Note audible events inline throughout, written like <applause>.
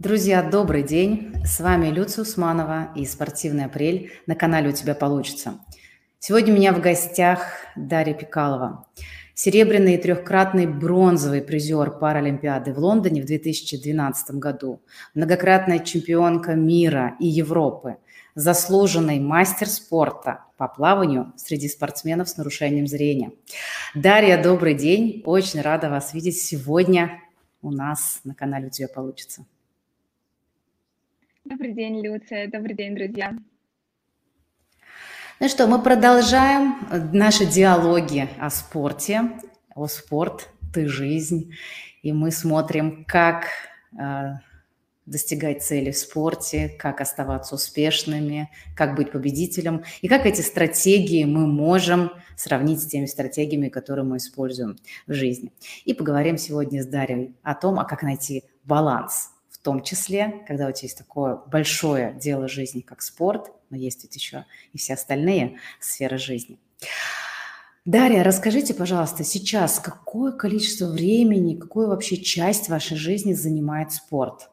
Друзья, добрый день! С вами Люция Усманова и «Спортивный апрель» на канале «У тебя получится». Сегодня у меня в гостях Дарья Пикалова, серебряный и трехкратный бронзовый призер Паралимпиады в Лондоне в 2012 году, многократная чемпионка мира и Европы, заслуженный мастер спорта по плаванию среди спортсменов с нарушением зрения. Дарья, добрый день! Очень рада вас видеть сегодня у нас на канале «У тебя получится». Добрый день, Люция. Добрый день, друзья. Ну что, мы продолжаем наши диалоги о спорте, о спорт, ты жизнь. И мы смотрим, как э, достигать цели в спорте, как оставаться успешными, как быть победителем, и как эти стратегии мы можем сравнить с теми стратегиями, которые мы используем в жизни. И поговорим сегодня с Дарьей о том, а как найти баланс в том числе, когда у тебя есть такое большое дело жизни, как спорт, но есть ведь еще и все остальные сферы жизни. Дарья, расскажите, пожалуйста, сейчас какое количество времени, какую вообще часть вашей жизни занимает спорт?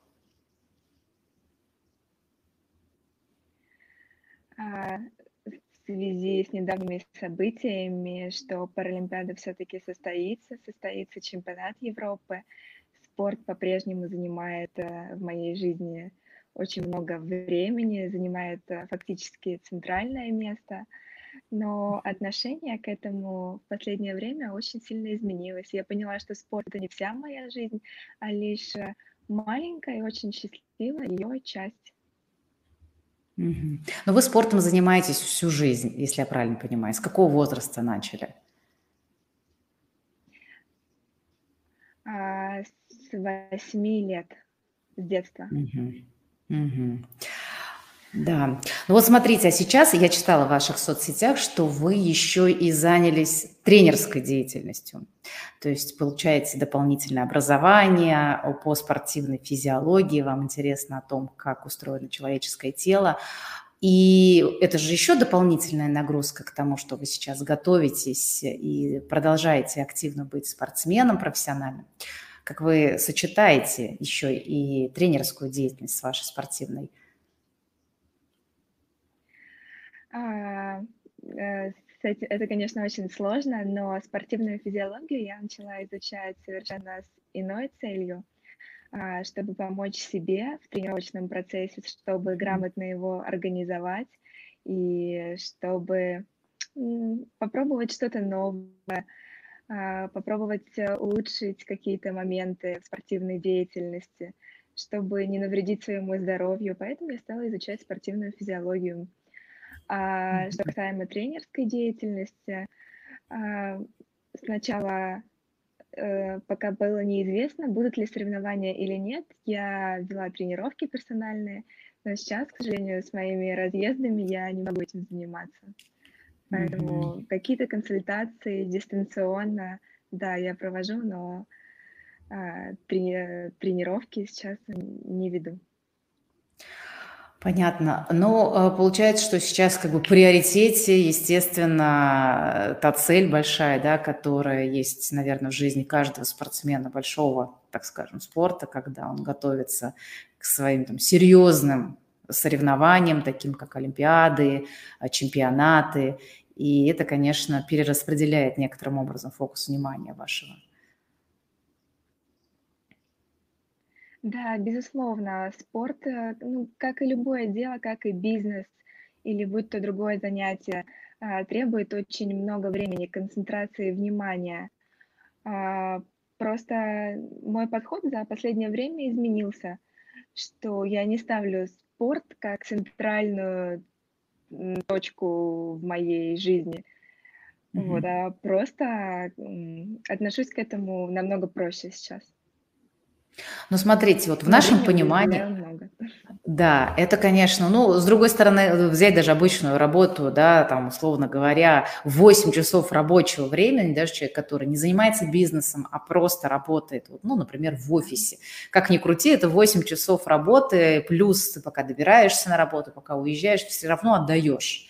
А, в связи с недавними событиями, что Паралимпиада все-таки состоится, состоится чемпионат Европы – спорт по-прежнему занимает э, в моей жизни очень много времени, занимает э, фактически центральное место. Но отношение к этому в последнее время очень сильно изменилось. Я поняла, что спорт это не вся моя жизнь, а лишь э, маленькая и очень счастливая ее часть. Угу. Но вы спортом занимаетесь всю жизнь, если я правильно понимаю. С какого возраста начали? А, с 8 лет, с детства. Угу. Угу. Да. Ну вот смотрите, а сейчас я читала в ваших соцсетях, что вы еще и занялись тренерской деятельностью. То есть получаете дополнительное образование по спортивной физиологии, вам интересно о том, как устроено человеческое тело. И это же еще дополнительная нагрузка к тому, что вы сейчас готовитесь и продолжаете активно быть спортсменом профессиональным. Как вы сочетаете еще и тренерскую деятельность с вашей спортивной? А, э, это, конечно, очень сложно, но спортивную физиологию я начала изучать совершенно с иной целью – а, чтобы помочь себе в тренировочном процессе, чтобы грамотно его организовать и чтобы попробовать что-то новое, попробовать э, улучшить какие-то моменты в спортивной деятельности, чтобы не навредить своему здоровью. Поэтому я стала изучать спортивную физиологию. А что касаемо тренерской деятельности, а, сначала Э, пока было неизвестно, будут ли соревнования или нет. Я вела тренировки персональные, но сейчас, к сожалению, с моими разъездами я не могу этим заниматься. Поэтому mm-hmm. какие-то консультации дистанционно, да, я провожу, но а, трени- тренировки сейчас не веду. Понятно. Но э, получается, что сейчас как бы в приоритете, естественно, та цель большая, да, которая есть, наверное, в жизни каждого спортсмена большого, так скажем, спорта, когда он готовится к своим там, серьезным соревнованиям, таким как Олимпиады, э, чемпионаты. И это, конечно, перераспределяет некоторым образом фокус внимания вашего. Да, безусловно, спорт, э, ну, как и любое дело, как и бизнес или будь то другое занятие, а, требует очень много времени, концентрации, внимания. А, Просто мой подход за последнее время изменился, что я не ставлю спорт как центральную точку в моей жизни, вот, а просто отношусь к этому намного проще сейчас. Ну, смотрите, вот в нашем понимании, да, это, конечно, ну, с другой стороны, взять даже обычную работу, да, там, условно говоря, 8 часов рабочего времени, даже человек, который не занимается бизнесом, а просто работает, ну, например, в офисе. Как ни крути, это 8 часов работы, плюс ты пока добираешься на работу, пока уезжаешь, ты все равно отдаешь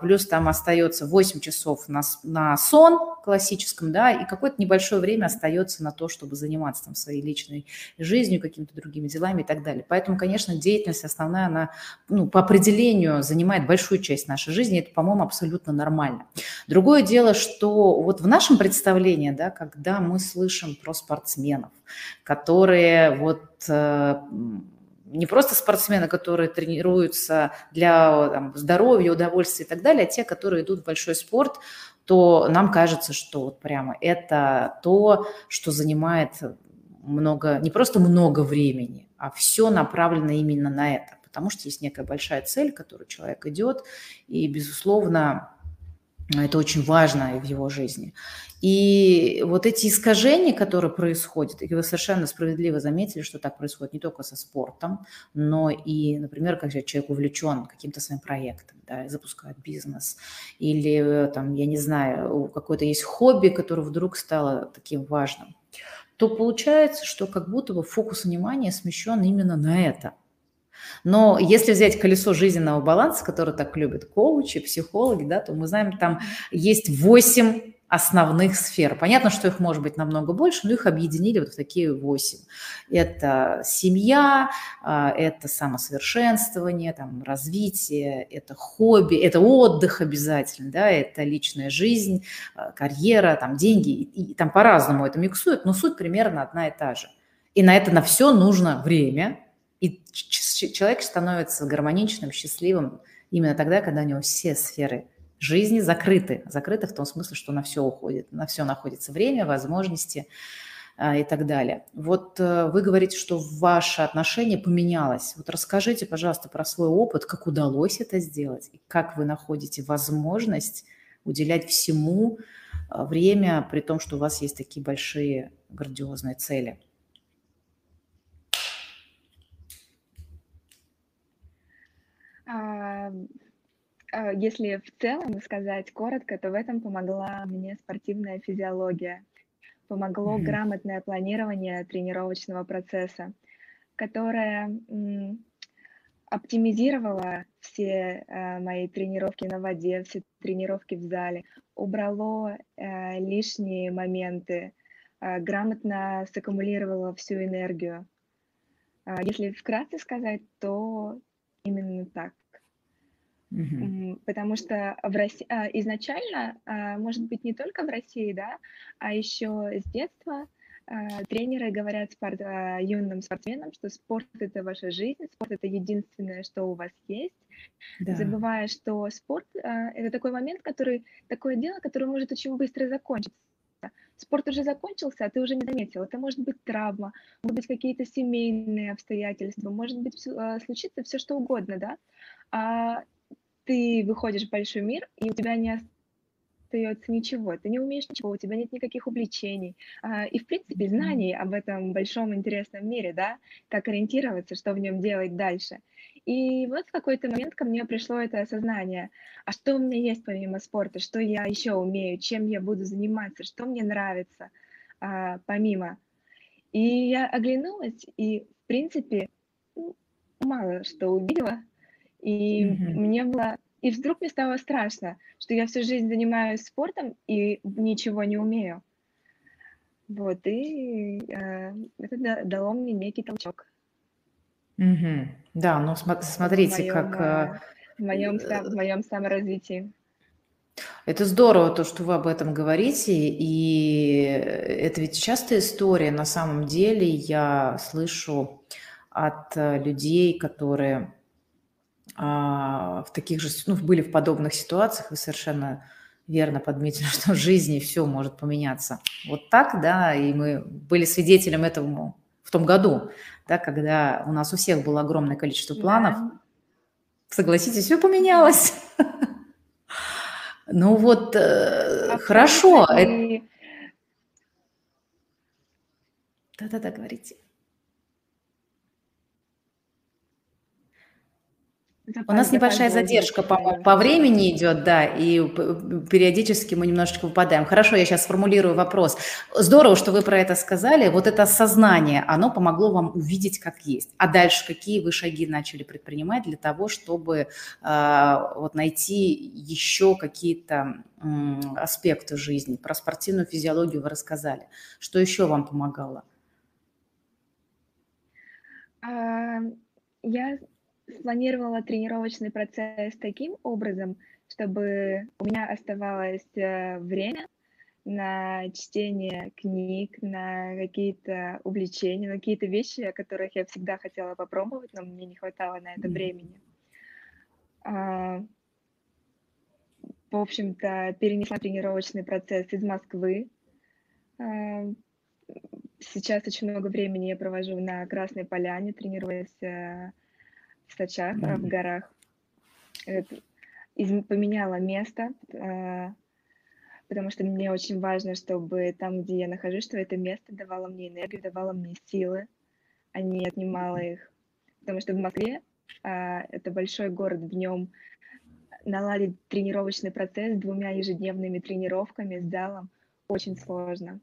плюс там остается 8 часов на, на сон классическом, да, и какое-то небольшое время остается на то, чтобы заниматься там своей личной жизнью, какими-то другими делами и так далее. Поэтому, конечно, деятельность основная, она ну, по определению занимает большую часть нашей жизни, это, по-моему, абсолютно нормально. Другое дело, что вот в нашем представлении, да, когда мы слышим про спортсменов, которые вот э, не просто спортсмены, которые тренируются для там, здоровья, удовольствия и так далее, а те, которые идут в большой спорт, то нам кажется, что вот прямо это то, что занимает много, не просто много времени, а все направлено именно на это, потому что есть некая большая цель, к которой человек идет, и, безусловно, это очень важно в его жизни. И вот эти искажения, которые происходят, и вы совершенно справедливо заметили, что так происходит не только со спортом, но и, например, когда человек увлечен каким-то своим проектом, да, запускает бизнес, или там, я не знаю, какое-то есть хобби, которое вдруг стало таким важным, то получается, что как будто бы фокус внимания смещен именно на это – но если взять колесо жизненного баланса, которое так любят коучи, психологи, да, то мы знаем, там есть 8 основных сфер. Понятно, что их может быть намного больше, но их объединили вот в такие восемь. Это семья, а, это самосовершенствование, там, развитие, это хобби, это отдых обязательно, да, это личная жизнь, а, карьера, там, деньги. И, и там по-разному это миксуют, но суть примерно одна и та же. И на это на все нужно время, и человек становится гармоничным, счастливым именно тогда, когда у него все сферы жизни закрыты. Закрыты в том смысле, что на все уходит, на все находится время, возможности а, и так далее. Вот э, вы говорите, что ваше отношение поменялось. Вот расскажите, пожалуйста, про свой опыт, как удалось это сделать, и как вы находите возможность уделять всему а, время, при том, что у вас есть такие большие грандиозные цели. Если в целом сказать коротко, то в этом помогла мне спортивная физиология. Помогло mm-hmm. грамотное планирование тренировочного процесса, которое оптимизировало все э, мои тренировки на воде, все тренировки в зале, убрало э, лишние моменты, э, грамотно саккумулировало всю энергию. Э, если вкратце сказать, то именно так. Потому что в России а, изначально, а, может быть, не только в России, да, а еще с детства а, тренеры говорят спорт, юным спортсменам, что спорт это ваша жизнь, спорт это единственное, что у вас есть, Да. забывая, что спорт это такой момент, который такое дело, которое может очень быстро закончиться. Спорт уже закончился, а ты уже не заметил. Это может быть травма, могут быть какие-то семейные обстоятельства, может быть случиться все что угодно, да. А ты выходишь в большой мир, и у тебя не остается ничего, ты не умеешь ничего, у тебя нет никаких увлечений, а, и, в принципе, знаний об этом большом интересном мире, да, как ориентироваться, что в нем делать дальше. И вот в какой-то момент ко мне пришло это осознание, а что у меня есть помимо спорта, что я еще умею, чем я буду заниматься, что мне нравится а, помимо. И я оглянулась, и, в принципе, ну, мало что увидела, и Мгм. мне было... И вдруг мне стало страшно, что я всю жизнь занимаюсь спортом и ничего не умею. Вот, и э, это дало мне некий толчок Мгм. Да, ну смо- смотрите, моем, как э, в моем, сам- в моем саморазвитии. это здорово, то, что вы об этом говорите, и это ведь частая история. На самом деле я слышу от э, людей, которые в таких же, ну, были в подобных ситуациях, вы совершенно верно подметили, <laughs> что в жизни все может поменяться. Вот так, да, и мы были свидетелем этому в том году, да, когда у нас у всех было огромное количество планов. Да. Согласитесь, все поменялось. <laughs> Ну вот, э, хорошо. Да-да-да, говорите. У нас небольшая задержка по, по времени идет, да, и периодически мы немножечко выпадаем. Хорошо, я сейчас сформулирую вопрос. Здорово, что вы про это сказали. Вот это осознание, оно помогло вам увидеть, как есть. А дальше какие вы шаги начали предпринимать для того, чтобы э, вот найти еще какие-то э, аспекты жизни? Про спортивную физиологию вы рассказали. Что еще вам помогало? А, я спланировала тренировочный процесс таким образом, чтобы у меня оставалось э, время на чтение книг, на какие-то увлечения, на какие-то вещи, о которых я всегда хотела попробовать, но мне не хватало на это времени. А, в общем-то, перенесла тренировочный процесс из Москвы. А, сейчас очень много времени я провожу на Красной Поляне, тренируясь в Сочах, mm-hmm. в горах. Это, из, поменяла место, э, потому что мне очень важно, чтобы там, где я нахожусь, что это место давало мне энергию, давало мне силы, а не отнимало их. Потому что в Москве э, это большой город, в нем наладить тренировочный процесс двумя ежедневными тренировками с залом очень сложно.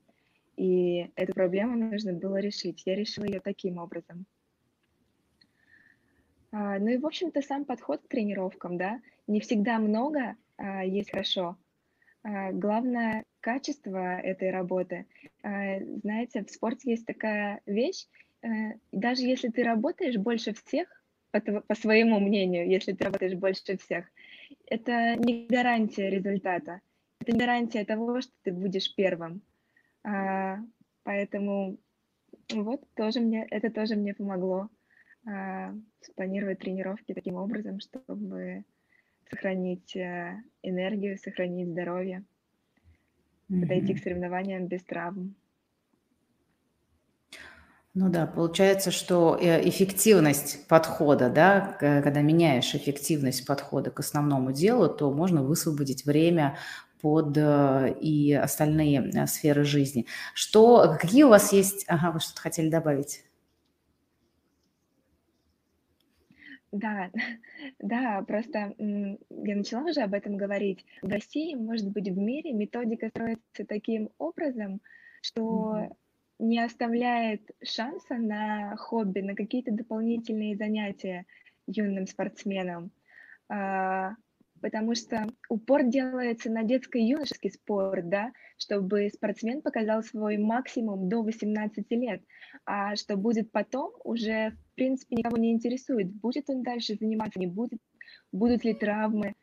И эту проблему нужно было решить. Я решила ее таким образом. А, ну и, в общем-то, сам подход к тренировкам, да, не всегда много а, есть хорошо. А, главное качество этой работы. А, знаете, в спорте есть такая вещь, а, даже если ты работаешь больше всех, по, по своему мнению, если ты работаешь больше всех, это не гарантия результата, это не гарантия того, что ты будешь первым. А, поэтому вот тоже мне, это тоже мне помогло спланировать тренировки таким образом, чтобы сохранить э, энергию, сохранить здоровье, mm-hmm. подойти к соревнованиям без травм. Ну да, получается, что э, эффективность подхода, да, когда меняешь эффективность подхода к основному делу, то можно высвободить время под э, и остальные сферы жизни. Что, какие у вас есть, ага, вы что-то хотели добавить? Да, <laughs> да, просто я начала уже об этом говорить. В России, может быть, в мире методика строится таким образом, что Мгм. не оставляет шанса на хобби, на какие-то дополнительные занятия юным спортсменам. А, потому что упор делается на детско-юношеский спорт, да, чтобы спортсмен показал свой максимум до 18 лет, а что будет потом, уже в принципе никого не интересует, будет он дальше заниматься, не будет, будут ли травмы,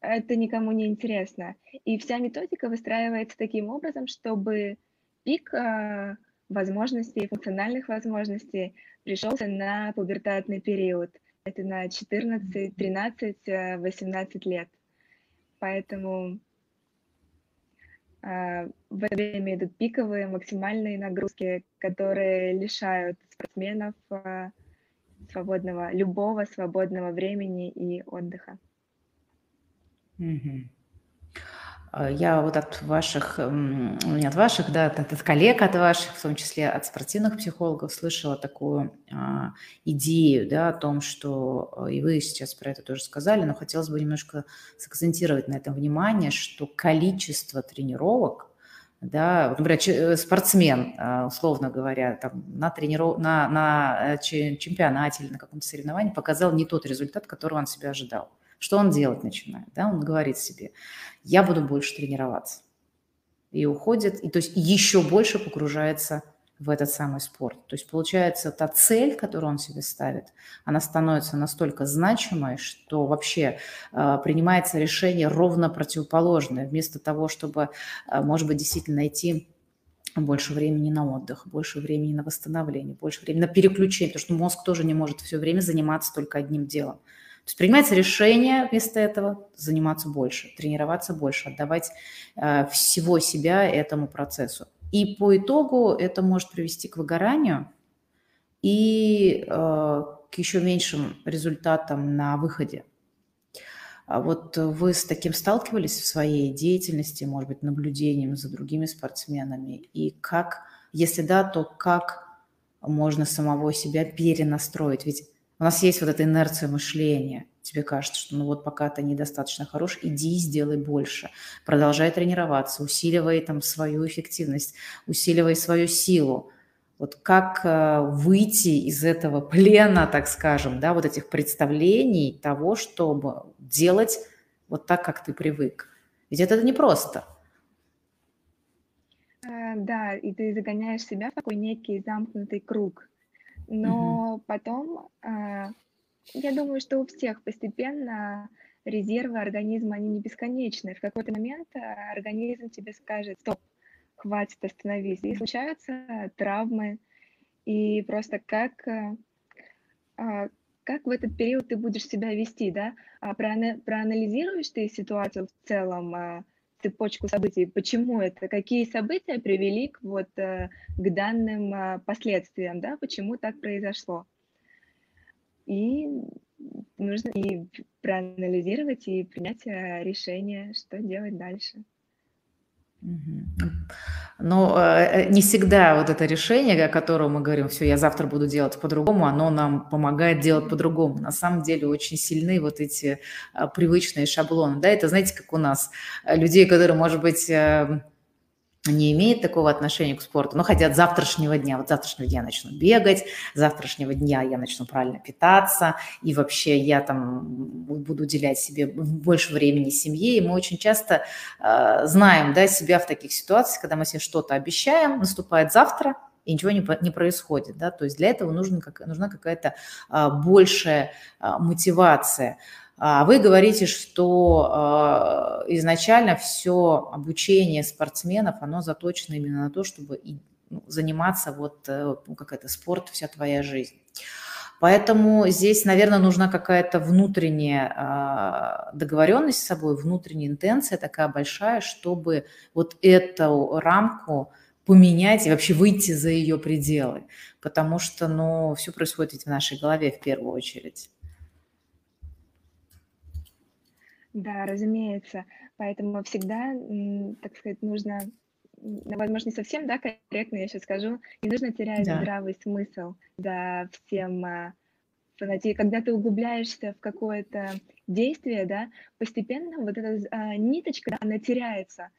это никому не интересно. И вся методика выстраивается таким образом, чтобы пик э, возможностей, функциональных возможностей пришелся на пубертатный период – это на 14, 13, 18 лет. Поэтому э, в это время идут пиковые, максимальные нагрузки, которые лишают спортсменов э, свободного, любого свободного времени и отдыха. А, я вот от ваших, ну, не от ваших, да, от, от коллег от ваших, в том числе от спортивных психологов, слышала такую а, идею, да, о том, что, а, и вы сейчас про это тоже сказали, но хотелось бы немножко сакцентировать на этом внимание, что количество тренировок, да, например, э, спортсмен, а, условно говоря, там, на, трениров... на, на э, чемпионате или на каком-то соревновании показал не тот результат, которого он себя ожидал. Что он делать начинает? Да? Он говорит себе, я буду больше тренироваться. И уходит, и то есть еще больше погружается в этот самый спорт. То есть получается, та цель, которую он себе ставит, она становится настолько значимой, что вообще э, принимается решение ровно противоположное. Вместо того, чтобы, э, может быть, действительно найти больше времени на отдых, больше времени на восстановление, больше времени на переключение, потому что мозг тоже не может все время заниматься только одним делом. То есть принимается решение вместо этого заниматься больше, тренироваться больше, отдавать э, всего себя этому процессу. И по итогу это может привести к выгоранию и э, к еще меньшим результатам на выходе. А вот вы с таким сталкивались в своей деятельности, может быть, наблюдением за другими спортсменами? И как, если да, то как можно самого себя перенастроить? Ведь У нас есть вот эта инерция мышления. Тебе кажется, что ну вот пока ты недостаточно хорош, иди и сделай больше. Продолжай тренироваться, усиливай там свою эффективность, усиливай свою силу. Вот как э, выйти из этого плена, так скажем, да, вот этих представлений того, чтобы делать вот так, как ты привык. Ведь это непросто. Э, да, и ты загоняешь себя в такой некий замкнутый круг. Но угу. потом, э, я думаю, что у всех постепенно резервы организма, они не бесконечны. В какой-то момент э, организм тебе скажет, стоп, хватит, остановись. И случаются травмы. И просто как, а, как в этот период ты будешь себя вести, да? А проанализируешь ты ситуацию в целом, а, цепочку событий, почему это, какие события привели к, вот, э, к данным а, последствиям, да, почему так произошло. И нужно и проанализировать, и принять э, решение, что делать дальше. Но э, не всегда вот это решение, о котором мы говорим, все, я завтра буду делать по-другому, оно нам помогает делать по-другому. На самом деле очень сильны вот эти а, привычные шаблоны. Да, это, знаете, как у нас э, людей, которые, может быть, э, не имеет такого отношения к спорту, но хотят завтрашнего дня. Вот завтрашнего дня я начну бегать, завтрашнего дня я начну правильно питаться, и вообще я там буду уделять себе больше времени семье. И мы очень часто э, знаем да, себя в таких ситуациях, когда мы себе что-то обещаем, наступает завтра, и ничего не, не происходит. Да? То есть для этого нужна, как, нужна какая-то а, большая а, мотивация. А вы говорите, что а, изначально все обучение спортсменов, оно заточено именно на то, чтобы ну, заниматься вот э, ну, как это спорт вся твоя жизнь. Поэтому здесь, наверное, нужна какая-то внутренняя а, договоренность с собой, внутренняя интенция такая большая, чтобы вот эту рамку поменять и вообще выйти за ее пределы. Потому что, ну, все происходит в нашей голове в первую очередь. Да, разумеется. Поэтому всегда, так сказать, нужно, возможно, не совсем, да, корректно я сейчас скажу, не нужно терять Да. здравый смысл за всем а, фанати Когда ты углубляешься в какое-то действие, да, постепенно вот эта а, ниточка, да, она теряется,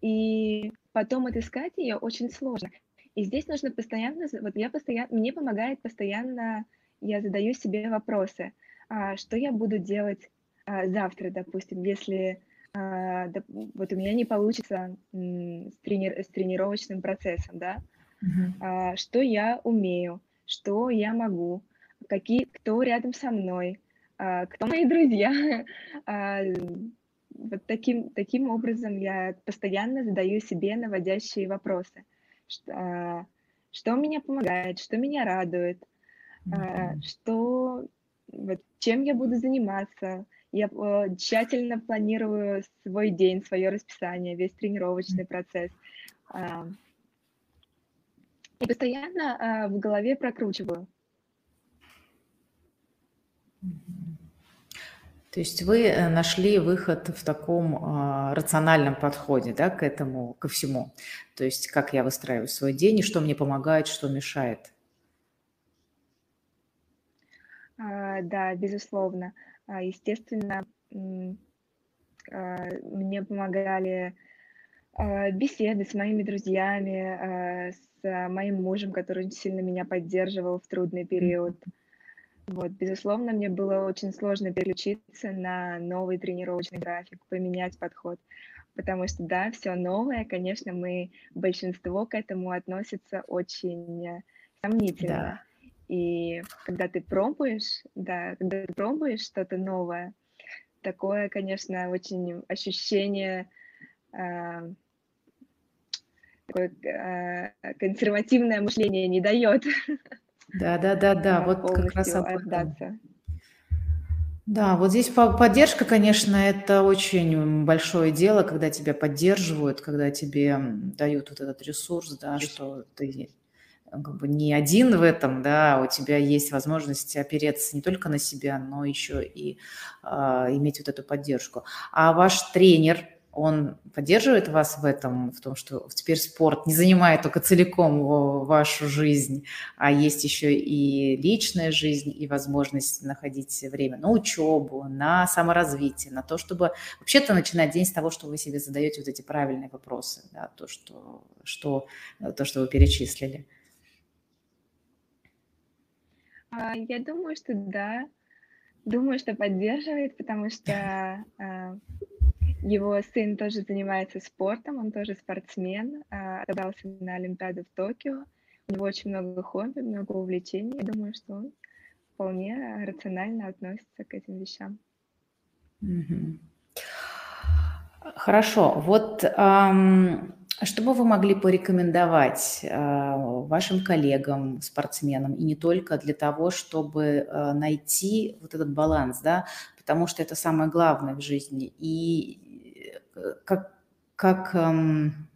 и потом отыскать ее очень сложно. И здесь нужно постоянно, вот я постоянно, мне помогает постоянно, я задаю себе вопросы, а, что я буду делать завтра, допустим, если а, вот у меня не получится с, трени- с тренировочным процессом, да, uh-huh. что я умею, что я могу, какие, кто рядом со мной, кто мои друзья. <laughs> Вот таким, таким образом я постоянно задаю себе наводящие вопросы. Что, что меня помогает, что меня радует, uh-huh. что вот, чем я буду заниматься, я э, тщательно планирую свой день, свое расписание, весь тренировочный процесс. Э, и постоянно э, в голове прокручиваю. То есть вы э, нашли выход в таком э, рациональном подходе да, к этому, ко всему. То есть как я выстраиваю свой день и что мне помогает, что мешает. А, да, безусловно. А, естественно, а, мне помогали а, беседы с моими друзьями, с моим мужем, который очень сильно меня поддерживал в трудный период. Вот, безусловно, мне было очень сложно переключиться на новый тренировочный график, поменять подход, потому что, да, все новое, конечно, мы, большинство к этому относится очень сомнительно. Да. И когда ты пробуешь, да, когда ты пробуешь что-то новое, такое, конечно, очень ощущение э, такое э, консервативное мышление не дает. Да, да, да, да, вот как раз отдаться. Да, вот здесь поддержка, конечно, это очень большое дело, когда тебя поддерживают, когда тебе дают вот этот ресурс, да, что ты как бы не один в этом, да, у тебя есть возможность опереться не только на себя, но еще и э, иметь вот эту поддержку. А ваш тренер, Он поддерживает вас в этом, в том, что теперь спорт не занимает только целиком вашу жизнь, а есть еще и личная жизнь, и возможность находить время на учебу, на саморазвитие, на то, чтобы вообще-то начинать день с того, что вы себе задаете вот эти правильные вопросы, да, то, что, что, то, что вы перечислили. А, я думаю, что да. Думаю, что поддерживает, потому что <laughs> а, его сын тоже занимается спортом, он тоже спортсмен, а, отобрался на Олимпиаду в Токио. У него очень много хобби, много увлечений. Я думаю, что он вполне рационально относится к этим вещам. Хорошо. Вот эм, что бы вы могли порекомендовать э, вашим коллегам, спортсменам, и не только для того, чтобы э, найти вот этот баланс, да, потому что это самое главное в жизни. И э, как, как эм,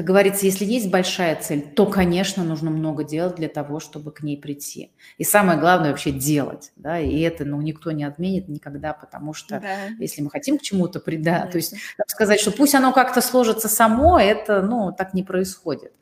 как говорится, если есть большая цель, то, конечно, нужно много делать для того, чтобы к ней прийти. И самое главное вообще делать, да, и это, ну, никто не отменит никогда, потому что да. если мы хотим к чему-то прийти, да, то есть сказать, что пусть оно как-то сложится само, это, ну, так не происходит.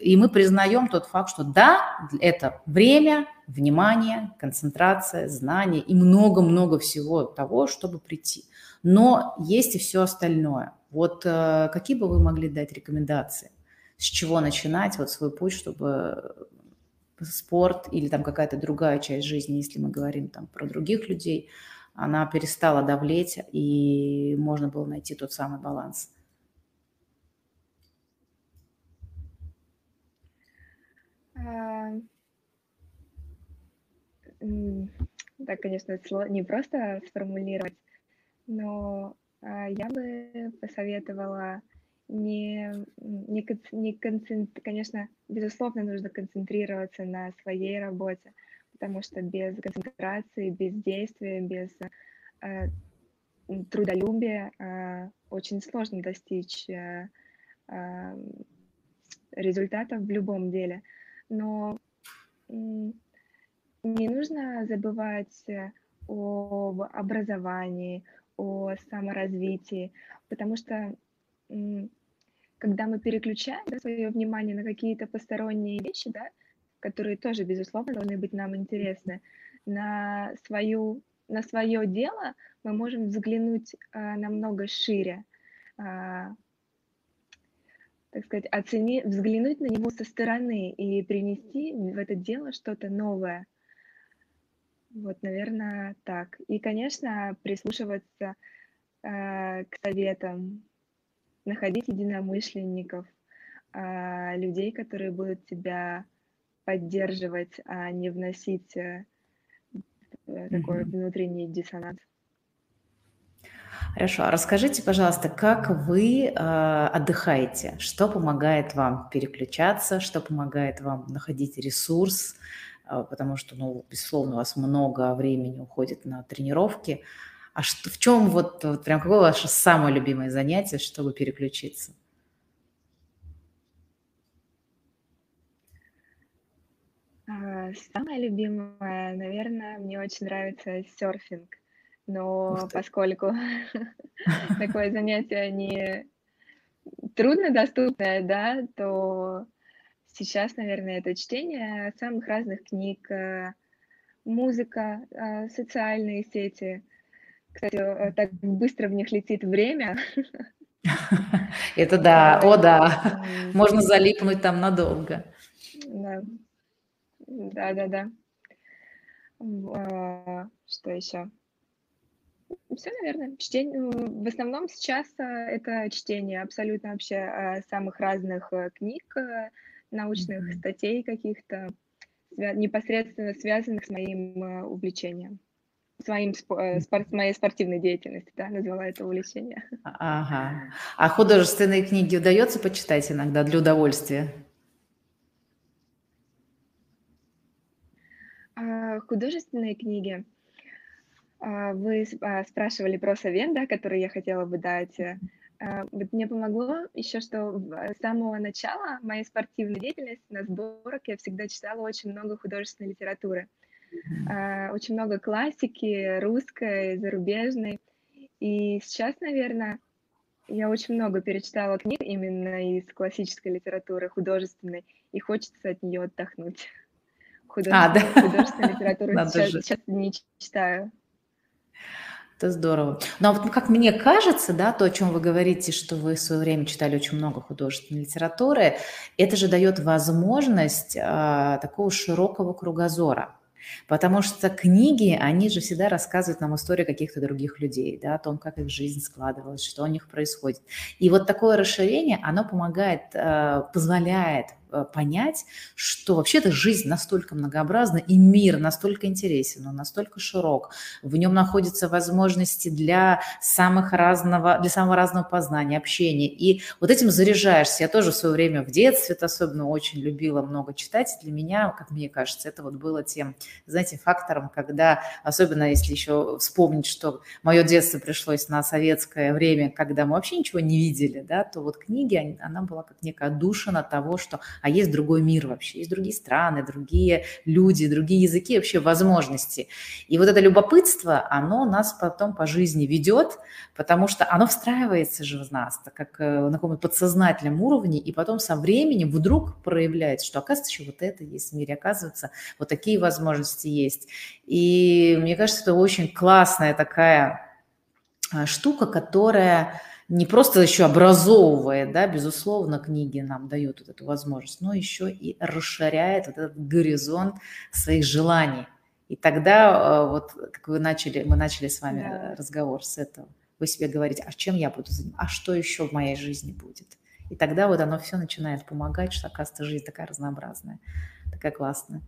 И мы признаем тот факт, что да, это время, внимание, концентрация, знание и много-много всего того, чтобы прийти. Но есть и все остальное – вот э, какие бы вы могли дать рекомендации? С чего начинать вот свой путь, чтобы спорт или там какая-то другая часть жизни, если мы говорим там про других людей, она перестала давлеть, и можно было найти тот самый баланс? А, так, конечно, не просто сформулировать, но я бы посоветовала не, не, не концентр... конечно, безусловно, нужно концентрироваться на своей работе, потому что без концентрации, без действия, без э, трудолюбия э, очень сложно достичь э, э, результатов в любом деле. Но э, не нужно забывать об образовании, о саморазвитии, потому что когда мы переключаем да, свое внимание на какие-то посторонние вещи, да, которые тоже, безусловно, должны быть нам интересны, на, свою, на свое дело мы можем взглянуть а, намного шире, а, так сказать, оценить, взглянуть на него со стороны и принести в это дело что-то новое – вот, наверное, так. И, конечно, прислушиваться э, к советам, находить единомышленников, э, людей, которые будут тебя поддерживать, а не вносить э, такой mm-hmm. внутренний диссонанс. Хорошо, а расскажите, пожалуйста, как вы э, отдыхаете? Что помогает вам переключаться? Что помогает вам находить ресурс? Потому что, ну, безусловно, у вас много времени уходит на тренировки. А что, в чем вот, вот прям какое ваше самое любимое занятие, чтобы переключиться? А, самое любимое, наверное, мне очень нравится серфинг, но поскольку <laughs> такое <laughs> занятие не труднодоступное, да, то Сейчас, наверное, это чтение самых разных книг, э, музыка, э, социальные сети. Кстати, э, так быстро в них летит время. <laughs> Это <laughs> да, о да, можно залипнуть там надолго. Да, да, да, да. Что еще? Все, наверное, чтение. В основном сейчас это чтение абсолютно вообще самых разных книг, научных mm-hmm. статей каких-то, непосредственно связанных с моим э, увлечением своим э, спорт, моей спортивной деятельностью, да, назвала это увлечение. Ага. А художественные книги удается почитать иногда для удовольствия? А, художественные книги. А, вы а, спрашивали про совет, да, который я хотела бы дать. А, вот мне помогло еще, что с самого начала моей спортивной деятельности на сборах я всегда читала очень много художественной литературы. Mm-hmm. Очень много классики, русской, зарубежной. И сейчас, наверное, Я очень много перечитала книг именно из классической литературы, художественной, и хочется от нее отдохнуть. Художественную, а, да? художественную литературу сейчас, сейчас не читаю. Это здорово. Но вот как мне кажется, да, то, о чем вы говорите, что вы в свое время читали очень много художественной литературы, это же дает возможность а, такого широкого кругозора. Потому что книги, они же всегда рассказывают нам историю каких-то других людей, да, о том, как их жизнь складывалась, что у них происходит. И вот такое расширение, оно помогает, э, позволяет Э, понять, что вообще-то жизнь настолько многообразна, и мир настолько интересен, он настолько широк, в нем находятся возможности для самых разного, для самого разного познания, общения, и вот этим заряжаешься. Я тоже в свое время в детстве особенно очень любила много читать, для меня, как мне кажется, это вот было тем, знаете, фактором, когда, особенно если еще вспомнить, что мое детство пришлось на советское время, когда мы вообще ничего не видели, да, то вот книги, она была как некая душина того, что а есть другой мир вообще, есть другие страны, другие люди, другие языки, вообще возможности. И вот это любопытство, оно нас потом по жизни ведет, потому что оно встраивается же в нас, так как э, на каком-то подсознательном уровне, и потом со временем вдруг проявляется, что оказывается еще вот это есть в мире, оказывается, вот такие возможности есть. И мне кажется, это очень классная такая а, штука, которая не просто еще образовывает, да, безусловно, книги нам дают вот эту возможность, но еще и расширяет вот этот горизонт своих желаний. И тогда, э, вот как вы начали, мы начали с вами да. разговор с этого, вы себе говорите, а чем я буду заниматься, а что еще в моей жизни будет? И тогда вот оно все начинает помогать, что, оказывается, жизнь такая разнообразная, такая классная.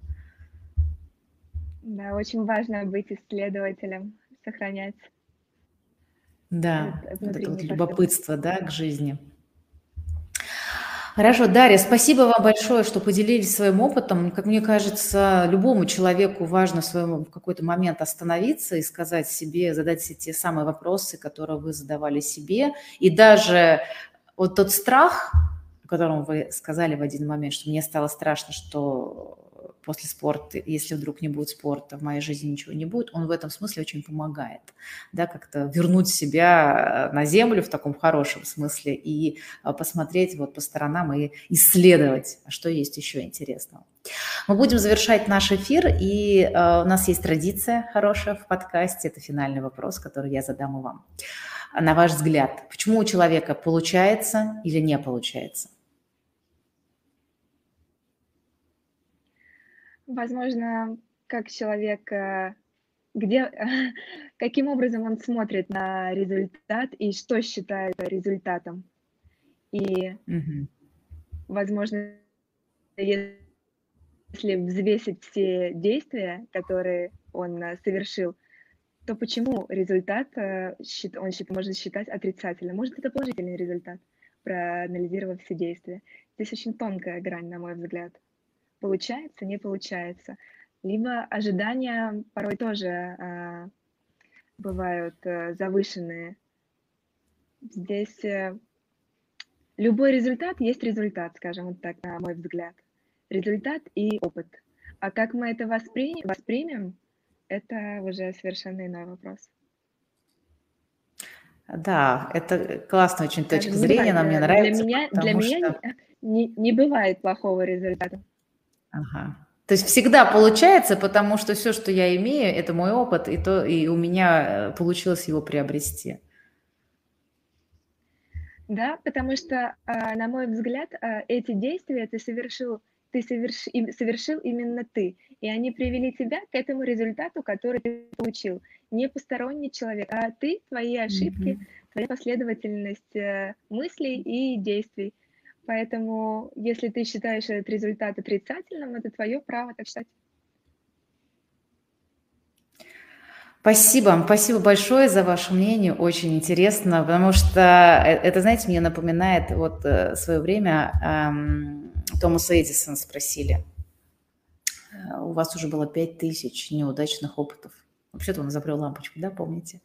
Да, очень важно быть исследователем, сохранять да, вот это вот любопытство, да, к жизни. Хорошо, Дарья, спасибо вам большое, что поделились своим опытом. Как мне кажется, любому человеку важно в, своем, в какой-то момент остановиться и сказать себе, задать себе те самые вопросы, которые вы задавали себе. И даже вот тот страх, о котором вы сказали в один момент, что мне стало страшно, что после спорта, если вдруг не будет спорта, в моей жизни ничего не будет, он в этом смысле очень помогает, да, как-то вернуть себя на землю в таком хорошем смысле и а, посмотреть вот по сторонам и исследовать, а что есть еще интересного. Мы будем завершать наш эфир, и uh, у нас есть традиция хорошая в подкасте, это финальный вопрос, который я задам и вам. На ваш взгляд, почему у человека получается или не получается? Возможно, как человек, э, где, <laughs> каким образом он смотрит на результат и что считает результатом. И, угу. возможно, если взвесить все действия, которые он э, совершил, то почему результат э, он может считать отрицательным? Может, это положительный результат, проанализировав все действия. Здесь очень тонкая грань, на мой взгляд получается, не получается. Либо ожидания порой тоже э, бывают э, завышенные. Здесь э, любой результат есть результат, скажем вот так, на мой взгляд. Результат и опыт. А как мы это воспримем, воспримем это уже совершенно иной вопрос. Да, это классная очень точка зрения, она мне нравится. Для меня, для меня не, не бывает плохого результата. Ага. То есть всегда получается, потому что все, что я имею, это мой опыт, и, то, и у меня э, получилось его приобрести. Да, потому что, а, на мой взгляд, а, эти действия ты совершил, ты соверш, совершил именно ты, и они привели тебя к этому результату, который ты получил. Не посторонний человек, а ты, твои ошибки, mm-hmm. твоя последовательность э, мыслей и действий. Поэтому, если ты считаешь этот результат отрицательным, это твое право так считать. Спасибо, спасибо большое за ваше мнение, очень интересно, потому что э, это, знаете, мне напоминает, вот э, свое время эм, Томаса Эдисона спросили, «Э, у вас уже было 5000 неудачных опытов. Вообще-то он изобрел лампочку, да, помните?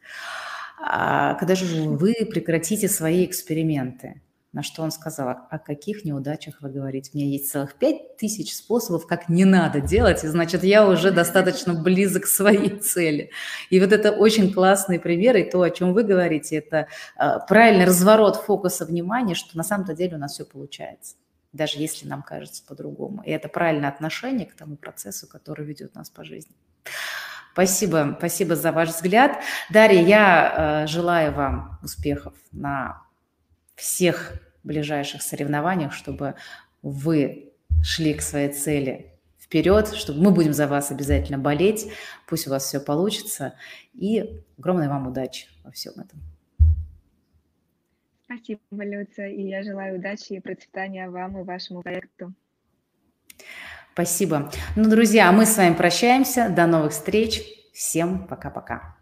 А когда же вы прекратите свои эксперименты? На что он сказал, о каких неудачах вы говорите? У меня есть целых пять тысяч способов, как не надо делать, и значит, я уже достаточно близок к своей цели. И вот это очень классный пример, и то, о чем вы говорите, это а, правильный разворот фокуса внимания, что на самом-то деле у нас все получается, даже если нам кажется по-другому. И это правильное отношение к тому процессу, который ведет нас по жизни. Спасибо, спасибо за ваш взгляд. Дарья, я э, желаю вам успехов на всех ближайших соревнованиях, чтобы вы шли к своей цели вперед, чтобы мы будем за вас обязательно болеть. Пусть у вас все получится. И огромной вам удачи во всем этом. Спасибо, Люция, и я желаю удачи и процветания вам и вашему проекту. Спасибо. Ну, друзья, мы с вами прощаемся. До новых встреч. Всем пока-пока.